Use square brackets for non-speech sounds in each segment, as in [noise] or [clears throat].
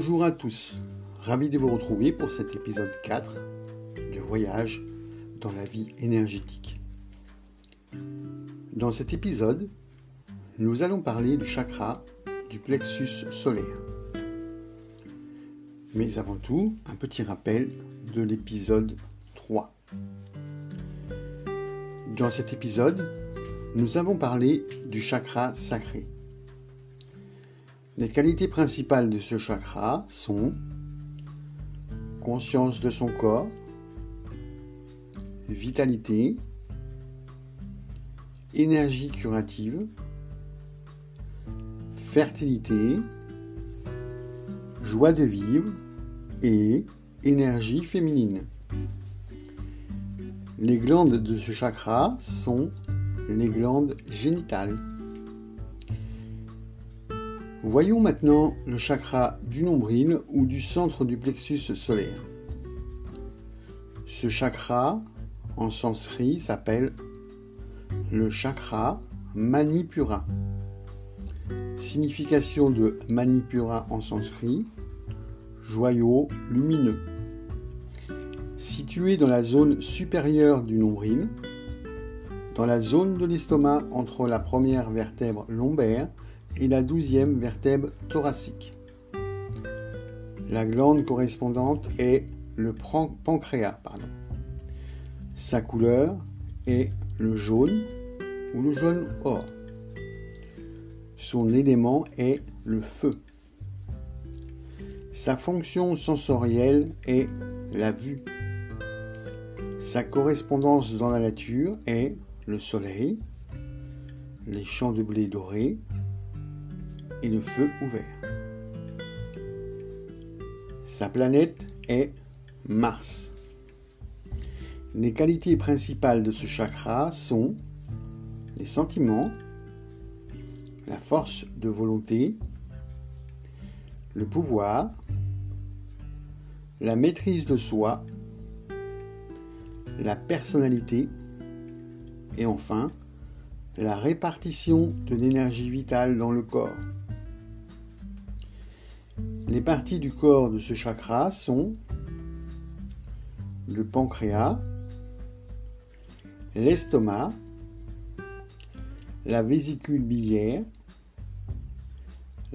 Bonjour à tous, ravi de vous retrouver pour cet épisode 4 de Voyage dans la vie énergétique. Dans cet épisode, nous allons parler du chakra du plexus solaire. Mais avant tout, un petit rappel de l'épisode 3. Dans cet épisode, nous avons parlé du chakra sacré. Les qualités principales de ce chakra sont conscience de son corps, vitalité, énergie curative, fertilité, joie de vivre et énergie féminine. Les glandes de ce chakra sont les glandes génitales. Voyons maintenant le chakra du nombril ou du centre du plexus solaire. Ce chakra, en sanskrit, s'appelle le chakra Manipura. Signification de Manipura en sanskrit, joyau lumineux. Situé dans la zone supérieure du nombril, dans la zone de l'estomac entre la première vertèbre lombaire et la douzième vertèbre thoracique. La glande correspondante est le pancréas. Pardon. Sa couleur est le jaune ou le jaune or. Son élément est le feu. Sa fonction sensorielle est la vue. Sa correspondance dans la nature est le soleil, les champs de blé dorés et le feu ouvert. Sa planète est Mars. Les qualités principales de ce chakra sont les sentiments, la force de volonté, le pouvoir, la maîtrise de soi, la personnalité et enfin la répartition de l'énergie vitale dans le corps. Les parties du corps de ce chakra sont le pancréas, l'estomac, la vésicule biliaire,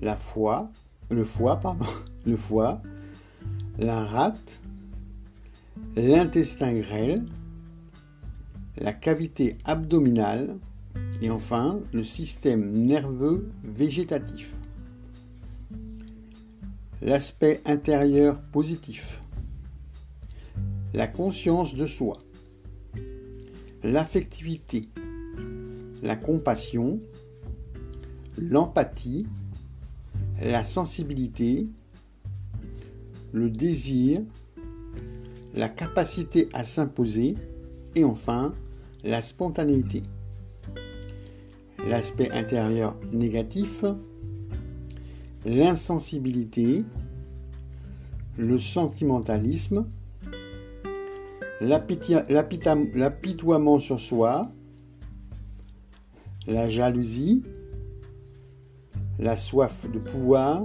la foie, le foie, pardon, [laughs] le foie, la rate, l'intestin grêle, la cavité abdominale et enfin le système nerveux végétatif. L'aspect intérieur positif. La conscience de soi. L'affectivité. La compassion. L'empathie. La sensibilité. Le désir. La capacité à s'imposer. Et enfin, la spontanéité. L'aspect intérieur négatif, l'insensibilité, le sentimentalisme, l'apitoiement sur soi, la jalousie, la soif de pouvoir,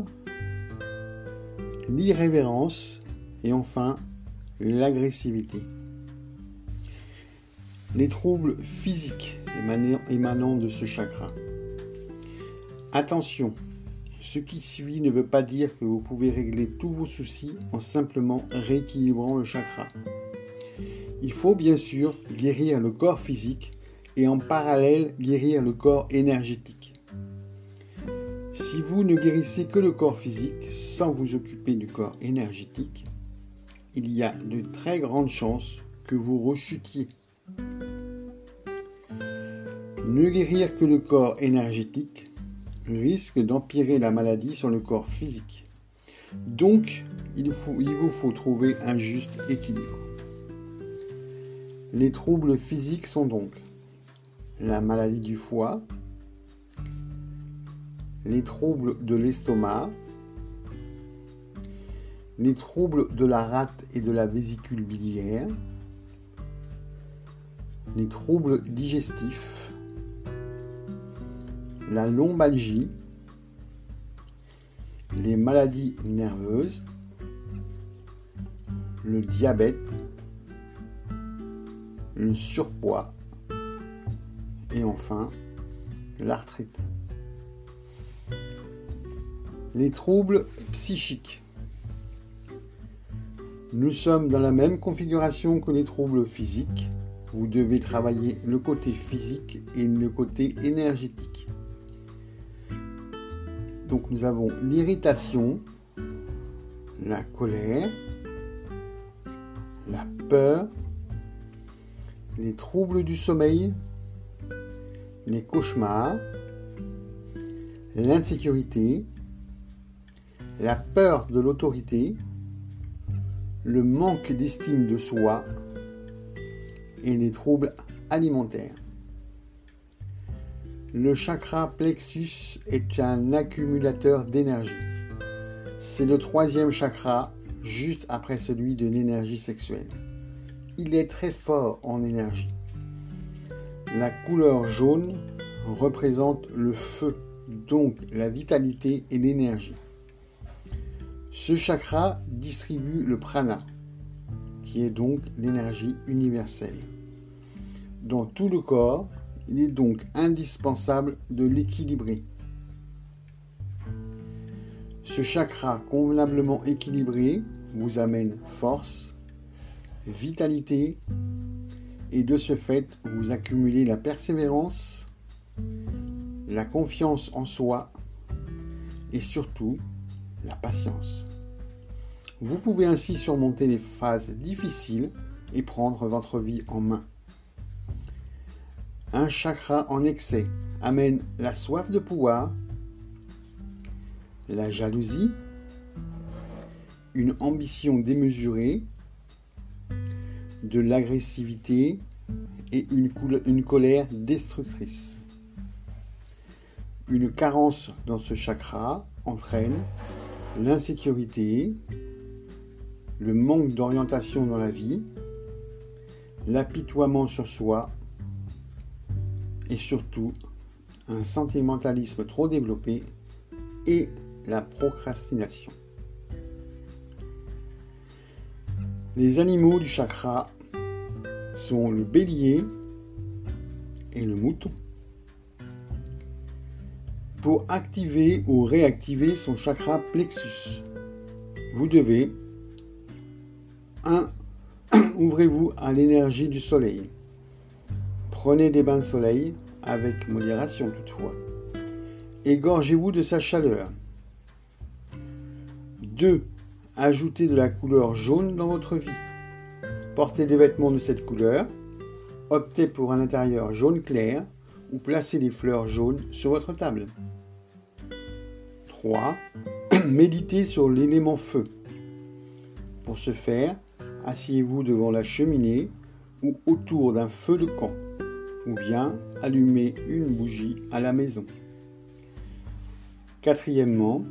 l'irrévérence et enfin l'agressivité. Les troubles physiques émanant de ce chakra. Attention, ce qui suit ne veut pas dire que vous pouvez régler tous vos soucis en simplement rééquilibrant le chakra. Il faut bien sûr guérir le corps physique et en parallèle guérir le corps énergétique. Si vous ne guérissez que le corps physique sans vous occuper du corps énergétique, il y a de très grandes chances que vous rechutiez. Ne guérir que le corps énergétique risque d'empirer la maladie sur le corps physique. Donc, il, vous faut trouver un juste équilibre. Les troubles physiques sont donc la maladie du foie, les troubles de l'estomac, les troubles de la rate et de la vésicule biliaire, les troubles digestifs, la lombalgie, les maladies nerveuses, le diabète, le surpoids et enfin l'arthrite. Les troubles psychiques. Nous sommes dans la même configuration que les troubles physiques. Vous devez travailler le côté physique et le côté énergétique. Donc nous avons l'irritation, la colère, la peur, les troubles du sommeil, les cauchemars, l'insécurité, la peur de l'autorité, le manque d'estime de soi et les troubles alimentaires. Le chakra plexus est un accumulateur d'énergie. C'est le troisième chakra juste après celui de l'énergie sexuelle. Il est très fort en énergie. La couleur jaune représente le feu, donc la vitalité et l'énergie. Ce chakra distribue le prana, qui est donc l'énergie universelle. Dans tout le corps, il est donc indispensable de l'équilibrer. Ce chakra convenablement équilibré vous amène force, vitalité, et de ce fait, vous accumulez la persévérance, la confiance en soi et surtout la patience. Vous pouvez ainsi surmonter les phases difficiles et prendre votre vie en main. Un chakra en excès amène la soif de pouvoir, la jalousie, une ambition démesurée, de l'agressivité et une, colère destructrice. Une carence dans ce chakra entraîne l'insécurité, le manque d'orientation dans la vie, l'apitoiement sur soi et surtout un sentimentalisme trop développé et la procrastination. Les animaux du chakra sont le bélier et le mouton. Pour activer ou réactiver son chakra plexus, vous devez 1. [clears throat] Ouvrez-vous à l'énergie du soleil. Prenez des bains de soleil, avec modération toutefois. Égorgez-vous de sa chaleur. 2. Ajoutez de la couleur jaune dans votre vie. Portez des vêtements de cette couleur. Optez pour un intérieur jaune clair ou placez des fleurs jaunes sur votre table. 3. [clears throat] Méditez sur l'élément feu. Pour ce faire, asseyez-vous devant la cheminée ou autour d'un feu de camp ou bien allumer une bougie à la maison. Quatrièmement,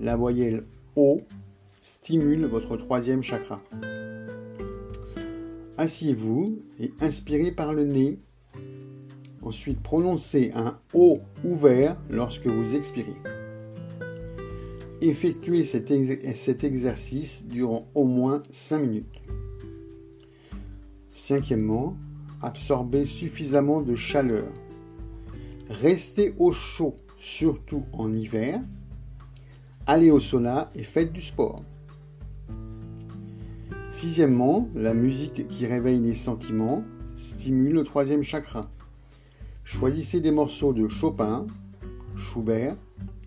la voyelle O stimule votre troisième chakra. Asseyez-vous et inspirez par le nez. Ensuite, prononcez un O ouvert lorsque vous expirez. Effectuez cet, exercice durant au moins 5 minutes. Cinquièmement, absorber suffisamment de chaleur. Restez au chaud, surtout en hiver. Allez au sauna et faites du sport. Sixièmement, la musique qui réveille les sentiments stimule le troisième chakra. Choisissez des morceaux de Chopin, Schubert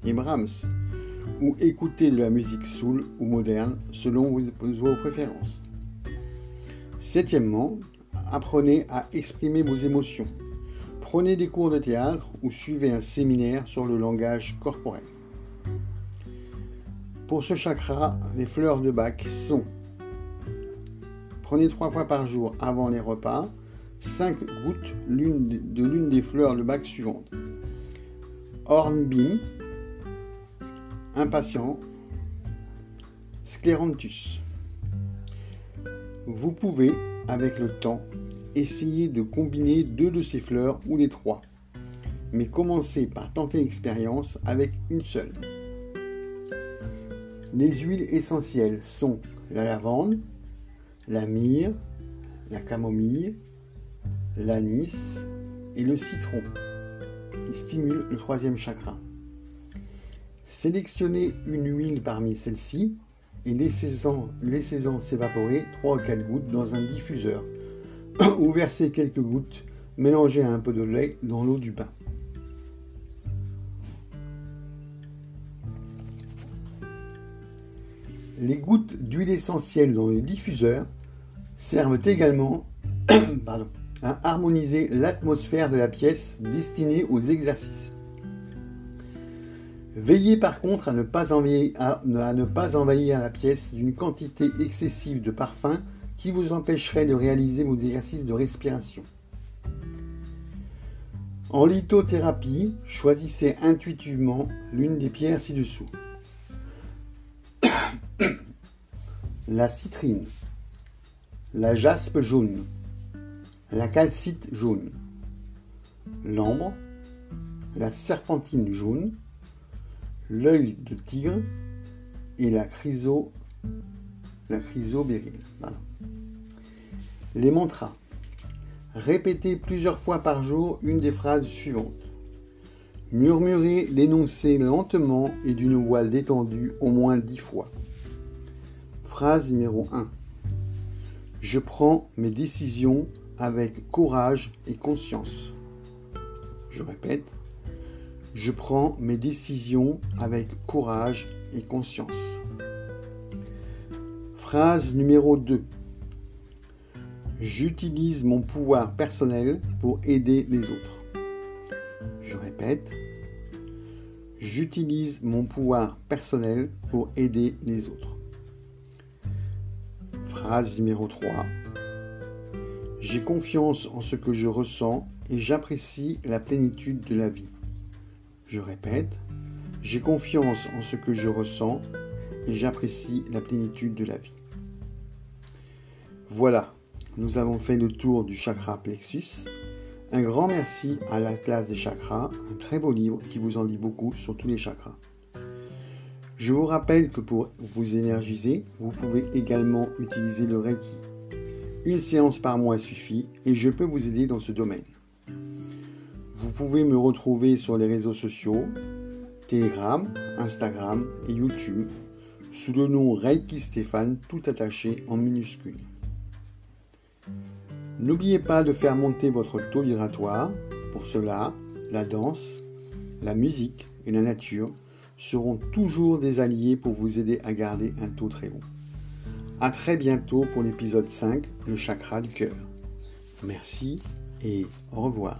et Brahms, ou écoutez de la musique soul ou moderne selon vos préférences. Septièmement, apprenez à exprimer vos émotions. Prenez des cours de théâtre ou suivez un séminaire sur le langage corporel. Pour ce chakra, les fleurs de bac sont Prenez trois fois par jour avant les repas 5 gouttes de l'une des fleurs de bac suivantes. Hornbeam, impatient, scléranthus. Vous pouvez avec le temps, essayez de combiner deux de ces fleurs ou les trois. Mais commencez par tenter l'expérience avec une seule. Les huiles essentielles sont la lavande, la myrrhe, la camomille, l'anis et le citron, qui stimulent le troisième chakra. Sélectionnez une huile parmi celles-ci et laissez-en s'évaporer 3 ou 4 gouttes dans un diffuseur [coughs] ou versez quelques gouttes mélangées à un peu de lait dans l'eau du bain. Les gouttes d'huile essentielle dans le diffuseur servent également [coughs] à harmoniser l'atmosphère de la pièce destinée aux exercices. Veillez par contre à ne pas envahir, à, ne pas envahir la pièce d'une quantité excessive de parfum qui vous empêcherait de réaliser vos exercices de respiration. En lithothérapie, choisissez intuitivement l'une des pierres ci-dessous. [coughs] la citrine, la jaspe jaune, la calcite jaune, l'ambre, la serpentine jaune, l'œil de tigre et la chryso, la chrysobéryl. Les mantras. Répétez plusieurs fois par jour une des phrases suivantes. Murmurez l'énoncé lentement et d'une voix détendue au moins dix fois. Phrase numéro 1. Je prends mes décisions avec courage et conscience. Je répète, je prends mes décisions avec courage et conscience. Phrase numéro 2. J'utilise mon pouvoir personnel pour aider les autres. Je répète, j'utilise mon pouvoir personnel pour aider les autres. Phrase numéro 3. J'ai confiance en ce que je ressens et j'apprécie la plénitude de la vie. Je répète, j'ai confiance en ce que je ressens et j'apprécie la plénitude de la vie. Voilà, nous avons fait le tour du chakra plexus. Un grand merci à la classe des chakras, un très beau livre qui vous en dit beaucoup sur tous les chakras. Je vous rappelle que pour vous énergiser, vous pouvez également utiliser le Reiki. Une séance par mois suffit et je peux vous aider dans ce domaine. Vous pouvez me retrouver sur les réseaux sociaux, Telegram, Instagram et YouTube, sous le nom Reiki Stéphane, tout attaché en minuscule. N'oubliez pas de faire monter votre taux vibratoire. Pour cela, la danse, la musique et la nature seront toujours des alliés pour vous aider à garder un taux très haut. A très bientôt pour l'épisode 5, le chakra du cœur. Merci et au revoir.